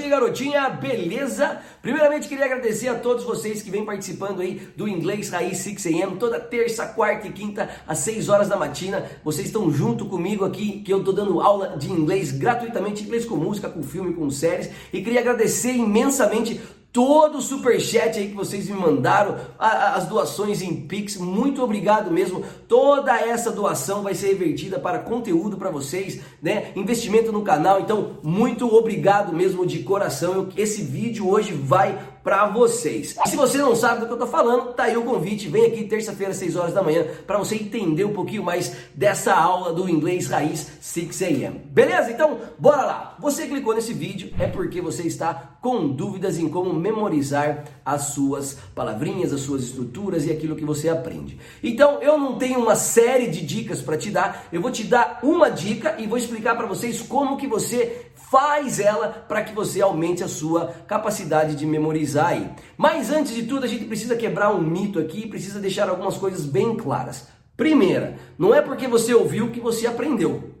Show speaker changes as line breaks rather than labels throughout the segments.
garotinho e garotinha, beleza? Primeiramente queria agradecer a todos vocês que vêm participando aí do Inglês Raiz 6am, toda terça, quarta e quinta às 6 horas da matina. Vocês estão junto comigo aqui, que eu tô dando aula de inglês gratuitamente, inglês com música, com filme, com séries. E queria agradecer imensamente todo o superchat aí que vocês me mandaram, as doações em Pix, muito obrigado mesmo. Toda essa doação vai ser revertida para conteúdo para vocês, né? Investimento no canal. Então, muito obrigado mesmo de coração. Esse vídeo hoje vai para vocês. E se você não sabe do que eu tô falando, tá aí o convite. Vem aqui terça-feira, 6 horas da manhã, para você entender um pouquinho mais dessa aula do inglês raiz 6 AM. Beleza? Então, bora lá. Você clicou nesse vídeo é porque você está com dúvidas em como memorizar as suas palavrinhas, as suas estruturas e aquilo que você aprende. Então, eu não tenho uma série de dicas para te dar. Eu vou te dar uma dica e vou explicar para vocês como que você faz ela para que você aumente a sua capacidade de memorizar aí. Mas antes de tudo, a gente precisa quebrar um mito aqui, precisa deixar algumas coisas bem claras. Primeira, não é porque você ouviu que você aprendeu,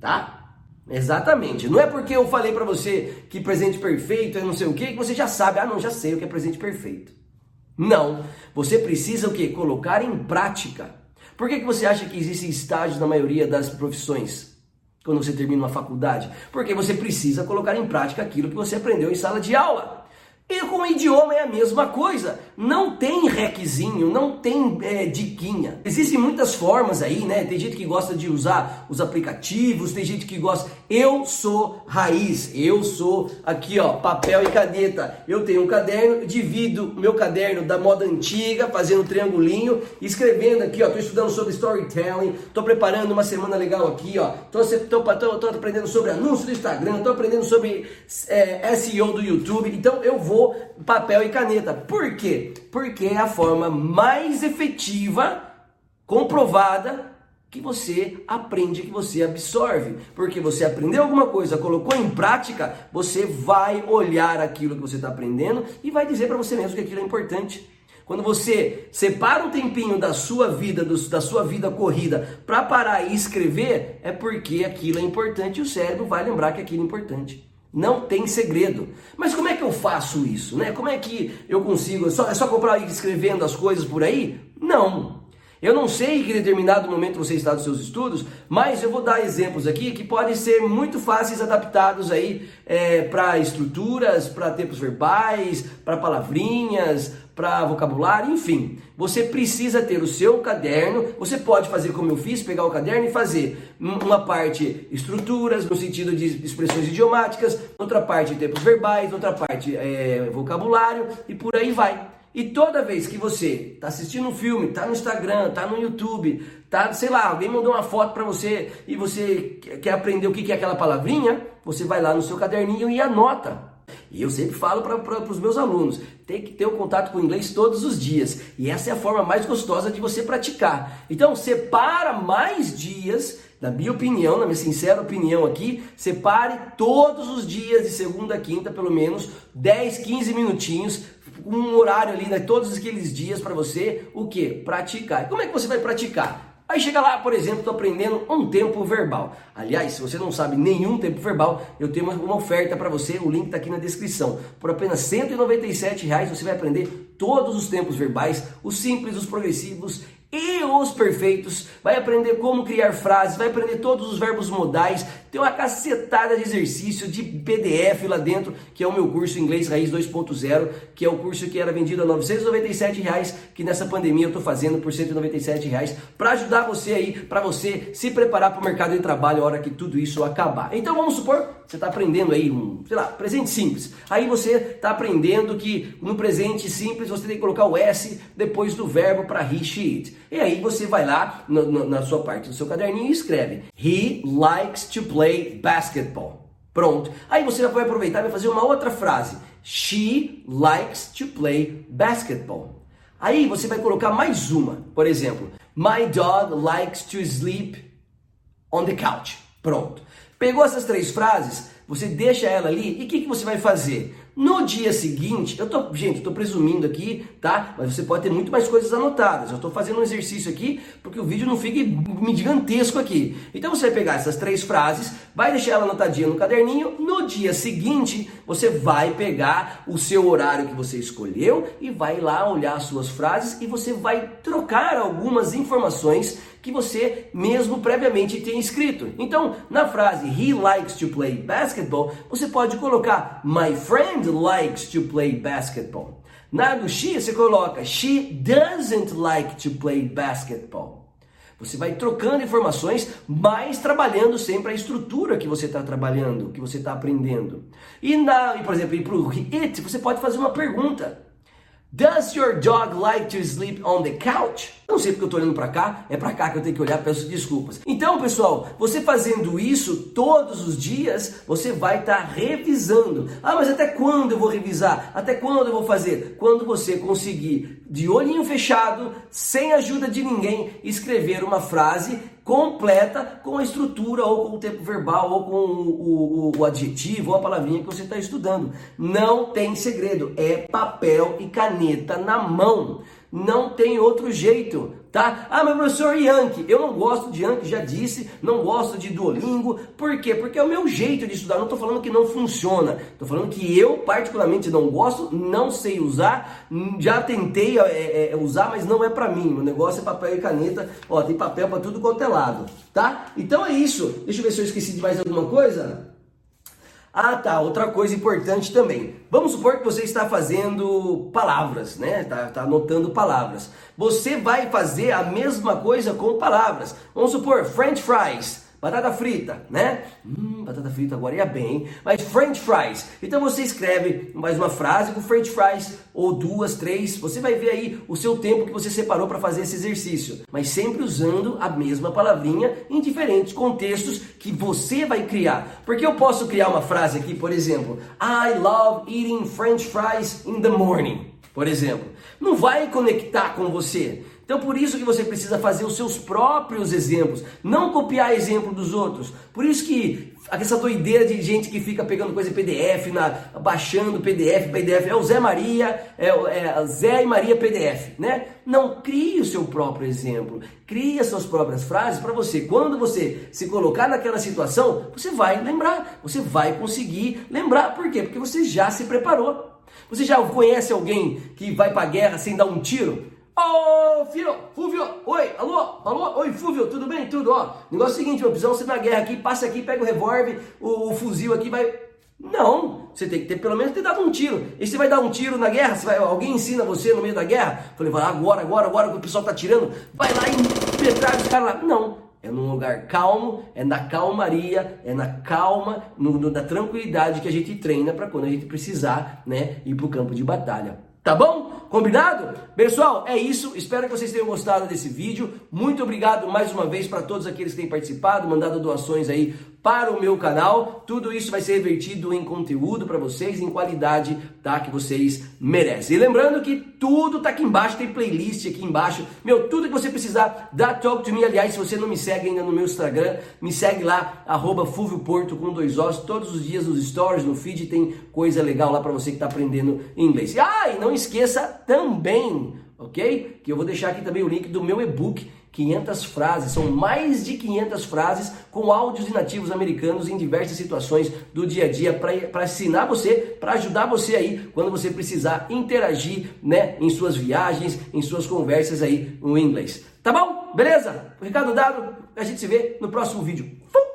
tá? Exatamente. Não é porque eu falei para você que presente perfeito é não sei o que que você já sabe. Ah, não, já sei o que é presente perfeito. Não. Você precisa o que? Colocar em prática. Por que, que você acha que existem estágios na maioria das profissões? Quando você termina uma faculdade? Porque você precisa colocar em prática aquilo que você aprendeu em sala de aula. E com o idioma é a mesma coisa. Não tem requisinho, não tem é, diquinha. Existem muitas formas aí, né? Tem gente que gosta de usar os aplicativos, tem gente que gosta. Eu sou raiz, eu sou aqui, ó, papel e caneta. Eu tenho um caderno, divido meu caderno da moda antiga, fazendo um triangulinho, escrevendo aqui, ó. Tô estudando sobre storytelling, tô preparando uma semana legal aqui, ó. Tô, tô, tô, tô aprendendo sobre anúncio do Instagram, tô aprendendo sobre é, SEO do YouTube. Então eu vou papel e caneta. Por quê? Porque é a forma mais efetiva, comprovada, que você aprende, que você absorve. Porque você aprendeu alguma coisa, colocou em prática, você vai olhar aquilo que você está aprendendo e vai dizer para você mesmo que aquilo é importante. Quando você separa um tempinho da sua vida, do, da sua vida corrida, para parar e escrever, é porque aquilo é importante e o cérebro vai lembrar que aquilo é importante. Não tem segredo. Mas como é que eu faço isso? Né? Como é que eu consigo? É só, é só comprar escrevendo as coisas por aí? Não. Eu não sei que em determinado momento você está nos seus estudos, mas eu vou dar exemplos aqui que podem ser muito fáceis adaptados aí é, para estruturas, para tempos verbais, para palavrinhas, para vocabulário, enfim. Você precisa ter o seu caderno. Você pode fazer como eu fiz, pegar o caderno e fazer uma parte estruturas, no sentido de expressões idiomáticas, outra parte tempos verbais, outra parte é, vocabulário e por aí vai. E toda vez que você está assistindo um filme, está no Instagram, está no YouTube, tá, sei lá, alguém mandou uma foto para você e você quer aprender o que é aquela palavrinha, você vai lá no seu caderninho e anota. E eu sempre falo para os meus alunos, tem que ter o um contato com o inglês todos os dias. E essa é a forma mais gostosa de você praticar. Então, separa mais dias, na minha opinião, na minha sincera opinião aqui, separe todos os dias, de segunda a quinta, pelo menos 10, 15 minutinhos, um horário ali, né, todos aqueles dias para você, o que? Praticar. E como é que você vai praticar? Aí chega lá, por exemplo, estou aprendendo um tempo verbal. Aliás, se você não sabe nenhum tempo verbal, eu tenho uma, oferta para você, o link está aqui na descrição. Por apenas 197 reais você vai aprender todos os tempos verbais, os simples, os progressivos e os perfeitos, vai aprender como criar frases, vai aprender todos os verbos modais, tem uma cacetada de exercício de PDF lá dentro, que é o meu curso Inglês Raiz 2.0, que é o curso que era vendido a 997 reais, que nessa pandemia eu estou fazendo por 197 reais, para ajudar você aí, para você se preparar para o mercado de trabalho a hora que tudo isso acabar. Então vamos supor, você está aprendendo aí um, sei lá, presente simples. Aí você está aprendendo que no presente simples você tem que colocar o S depois do verbo para he, she, it. E aí você vai lá no, na sua parte do seu caderninho e escreve He likes to play basketball. Pronto. Aí você vai aproveitar e vai fazer uma outra frase. She likes to play basketball. Aí você vai colocar mais uma. Por exemplo, My dog likes to sleep on the couch. Pronto. Pegou essas três frases? Você deixa ela ali e o que, que você vai fazer? No dia seguinte, eu tô, gente, tô presumindo aqui, tá? Mas você pode ter muito mais coisas anotadas. Eu tô fazendo um exercício aqui porque o vídeo não fique gigantesco aqui. Então você vai pegar essas três frases, vai deixar ela anotadinha no caderninho. No dia seguinte, você vai pegar o seu horário que você escolheu e vai lá olhar as suas frases e você vai trocar algumas informações que você mesmo previamente tem escrito. Então, na frase he likes to play basketball, você pode colocar my friend likes to play basketball. Na do she, você coloca she doesn't like to play basketball. Você vai trocando informações, mas trabalhando sempre a estrutura que você está trabalhando, que você está aprendendo. E, na, por exemplo, para o it, você pode fazer uma pergunta. Does your dog like to sleep on the couch? Não sei porque eu tô olhando para cá, é para cá que eu tenho que olhar, peço desculpas. Então, pessoal, você fazendo isso todos os dias, você vai estar tá revisando. Ah, mas até quando eu vou revisar? Até quando eu vou fazer? Quando você conseguir, de olhinho fechado, sem ajuda de ninguém, escrever uma frase completa com a estrutura, ou com o tempo verbal, ou com o, o, o adjetivo, ou a palavrinha que você está estudando. Não tem segredo, é papel e caneta na mão. Não tem outro jeito, tá? Ah, mas professor Yankee, eu não gosto de Yankee, já disse, não gosto de Duolingo. Por quê? Porque é o meu jeito de estudar. Não estou falando que não funciona. Estou falando que eu particularmente não gosto, não sei usar, já tentei é, é, usar, mas não é para mim. O negócio é papel e caneta. Ó, tem papel para tudo quanto é lado, tá? Então é isso. Deixa eu ver se eu esqueci de mais alguma coisa. Ah, tá. Outra coisa importante também. Vamos supor que você está fazendo palavras, né? Está tá anotando palavras. Você vai fazer a mesma coisa com palavras. Vamos supor French fries. Batata frita, né? Hum, batata frita agora ia bem, mas French fries. Então você escreve mais uma frase com French fries, ou duas, três. Você vai ver aí o seu tempo que você separou para fazer esse exercício, mas sempre usando a mesma palavrinha em diferentes contextos que você vai criar. Porque eu posso criar uma frase aqui, por exemplo, I love eating French fries in the morning, por exemplo. Não vai conectar com você. Então por isso que você precisa fazer os seus próprios exemplos, não copiar exemplo dos outros. Por isso que essa doideira de gente que fica pegando coisa em PDF, na, baixando PDF, PDF, é o Zé Maria, é, é Zé e Maria PDF, né? Não, crie o seu próprio exemplo, crie as suas próprias frases para você. Quando você se colocar naquela situação, você vai lembrar, você vai conseguir lembrar. Por quê? Porque você já se preparou. Você já conhece alguém que vai para a guerra sem dar um tiro? Ô, filho, Fúvio, oi, alô, alô, oi, Fúvio, tudo bem? Tudo, ó. Negócio é o seguinte, meu, precisamos ser na guerra aqui, passa aqui, pega o revólver, o, o, fuzil aqui, vai... Não, você tem que ter, pelo menos, ter dado um tiro. E você vai dar um tiro na guerra? Você vai, alguém ensina você no meio da guerra? Falei, vai agora, agora, agora que o pessoal tá tirando, vai lá e metralha os caras lá. Não, é num lugar calmo, é na calmaria, é na calma, no, no, na tranquilidade que a gente treina para quando a gente precisar, né, ir pro campo de batalha. Tá bom? Combinado? Pessoal, é isso. Espero que vocês tenham gostado desse vídeo. Muito obrigado mais uma vez para todos aqueles que têm participado, mandado doações aí para o meu canal. Tudo isso vai ser revertido em conteúdo para vocês, em qualidade, tá? Que vocês merecem. E lembrando que tudo tá aqui embaixo, tem playlist aqui embaixo. Meu, tudo que você precisar da Talk to Me. Aliás, se você não me segue ainda no meu Instagram, me segue lá, arroba Porto com dois ossos. Todos os dias nos stories, no feed, tem coisa legal lá para você que tá aprendendo inglês. Ah, e não esqueça também, ok? Que eu vou deixar aqui também o link do meu e-book 500 frases, são mais de 500 frases com áudios de nativos americanos em diversas situações do dia a dia para ensinar você, para ajudar você aí quando você precisar interagir, né, em suas viagens, em suas conversas aí no inglês. Tá bom? Beleza? Recado dado, a gente se vê no próximo vídeo. Fui!